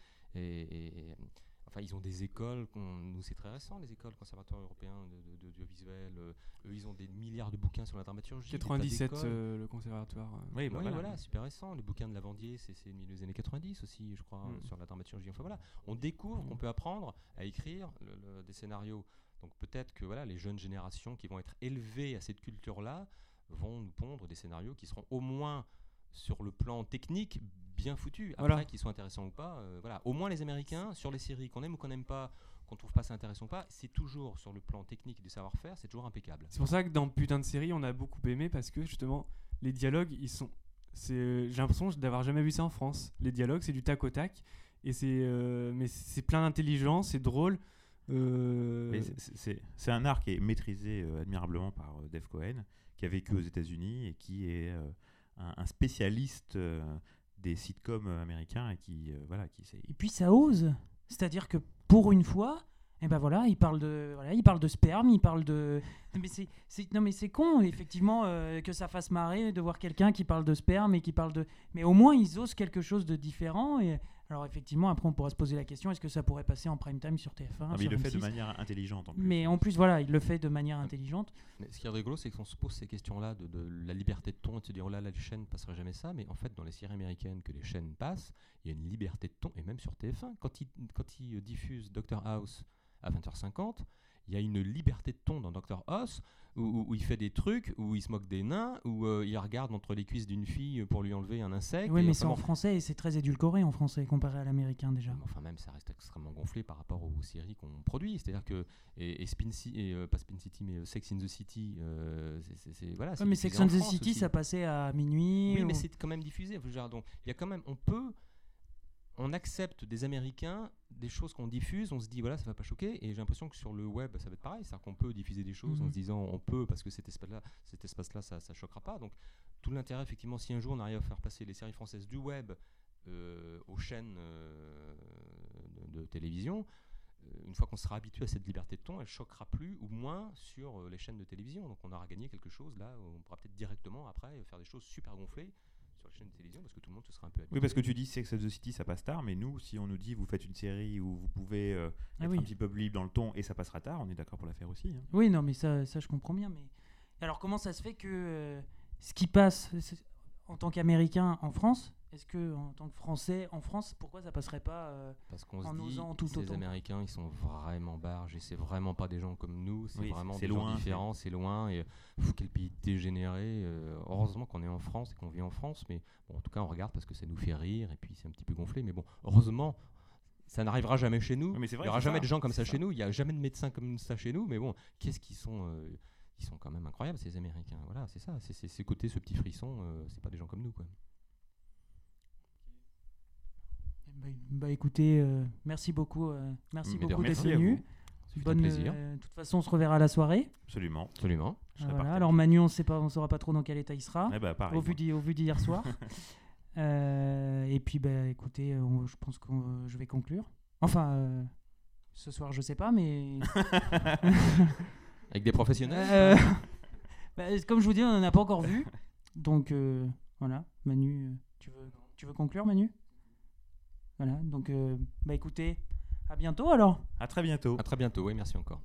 Enfin, ils ont des écoles. qu'on- Nous, c'est très récent, les écoles conservatoires européens de- de- d'audiovisuel. Euh, eux, ils ont des milliards de bouquins sur la dramaturgie. des tas 97, d'écoles. euh, le conservatoire. euh. Oui, bah Oui, voilà. voilà, super récent. Les bouquins de Lavandier, c'est c'est des années 90 aussi, je crois, Mm. sur la dramaturgie. Enfin voilà, on découvre qu'on peut apprendre à écrire le- le- des scénarios. Donc peut-être que voilà, les jeunes générations qui vont être élevées à cette culture-là vont nous pondre des scénarios qui seront au moins sur le plan technique bien foutus. Après, Voilà. qu'ils soient intéressants ou pas, euh, voilà. Au moins les Américains, sur les séries qu'on aime ou qu'on n'aime pas, qu'on trouve pas ça intéressant ou pas, c'est toujours sur le plan technique et du savoir-faire, c'est toujours impeccable. C'est pour ça que dans Putain de série, on a beaucoup aimé parce que justement, les dialogues, ils sont. c'est- J'ai l'impression d'avoir jamais vu ça en France. Les dialogues, c'est du tac au tac. Et c'est. euh, mais c'est plein d'intelligence, c'est drôle. euh, c'est- un art qui est maîtrisé euh, admirablement par euh, Dave Cohen, qui a vécu aux États-Unis et qui est euh, un, un spécialiste euh, des sitcoms euh, américains et qui euh, voilà qui. Et puis ça ose. C'est-à-dire que pour une fois, et ben voilà, il parle de voilà, de sperme, il parle de mais c'est non mais c'est con effectivement que ça fasse marrer de voir quelqu'un qui parle de sperme et qui parle de mais au moins ils osent quelque chose de différent et alors effectivement après on pourra se poser la question est-ce que ça pourrait passer en prime time sur TF1 Ah, mais sur il le fait de M6? manière intelligente en plus. mais en plus voilà, il le fait de manière intelligente. Mais ce qui est rigolo, c'est qu'on se pose ces questions-là de, de la liberté de ton et de se dire, oh là, la chaîne ne passera jamais ça. Mais en fait, dans les séries américaines que les chaînes passent, il y a une liberté de ton, et même sur TF1. Quand ils, quand ils euh, diffusent Dr House à 20h50, il y a une liberté de ton dans Dr House où, il fait des trucs, où il se moque des nains, où euh, il regarde entre les cuisses d'une fille pour lui enlever un insecte. Oui mais c'est en français et c'est très édulcoré en français comparé à l'américain déjà. Enfin, même ça reste extrêmement gonflé par rapport aux séries qu'on produit. C'est-à-dire que et, et Spin Ci- et euh, pas Spin City, mais euh, Sex in the City, euh, c'est- voilà. Ouais, mais Sex and the City aussi. ça passait à minuit. Oui, ou- mais c'est quand même diffusé. Donc, il y a quand même, on peut, on accepte des Américains des choses qu'on diffuse, on se dit voilà, ça va pas choquer. Et j'ai l'impression que sur le web, ça va être pareil, c'est-à-dire qu'on peut diffuser des choses en Mhm. se disant on peut parce que cet espace-là, cet espace-là, ça, ça choquera pas. Donc tout l'intérêt, effectivement, si un jour on arrive à faire passer les séries françaises du web euh, aux chaînes euh, de, de télévision. euh, Une fois qu'on sera habitué à cette liberté de ton, elle choquera plus ou moins sur les chaînes de télévision. Donc on aura gagné quelque chose là. On pourra peut-être directement après faire des choses super gonflées sur les chaînes de télévision parce que tout le monde se sera un peu habitué. Oui, parce que tu dis Sex of the City, ça passe tard, mais nous, si on nous dit vous faites une série où vous pouvez euh, Ah être oui. un petit peu plus libre dans le ton et ça passera tard, on est d'accord pour la faire aussi. hein. Oui, non, mais ça, ça je comprends bien. Mais alors, comment ça se fait que euh, ce qui passe en tant qu'Américain en France, Est-ce que en tant que Français, en France, pourquoi ça passerait pas euh, Parce qu'on se En dit, tout ces autant. Américains, ils sont vraiment barges et c'est vraiment pas des gens comme nous, c'est Oui, vraiment des gens différents, c'est loin et pff, quel pays dégénéré. euh, heureusement qu'on est en France et qu'on vit en France, mais bon, en tout cas on regarde parce que ça nous fait rire et puis c'est un petit peu gonflé, mais bon, heureusement. Ça n'arrivera jamais chez nous. Mais Il n'y aura jamais ça, de gens comme ça, chez nous. Il n'y a jamais de médecins comme ça chez nous. Mais bon, qu'est-ce qu'ils sont euh, Ils sont quand même incroyables, ces Américains. Voilà, c'est ça. C'est c'est ce côté, ce petit frisson. euh, c'est pas des gens comme nous, quoi. Bah, bah, écoutez, euh, merci beaucoup, euh, merci Mais beaucoup d'être venu. Bonne, plaisir. euh, de toute façon, on se reverra à la soirée. Absolument. Absolument. Voilà. Alors Manu, on sait pas, on saura pas trop dans quel état il sera. Eh ben, pareil. au vu d'hi- au vu d'hier soir. Euh, et puis, bah, écoutez, euh, on- je pense que je vais conclure. Enfin, euh, ce soir, je sais pas, mais Avec des professionnels. Euh, bah, comme je vous dis, on n'en a pas encore vu. Donc euh, voilà, Manu, tu veux, tu veux conclure, Manu? Voilà. Donc, euh, bah écoutez, à bientôt alors. À très bientôt. À très bientôt. Oui, merci encore.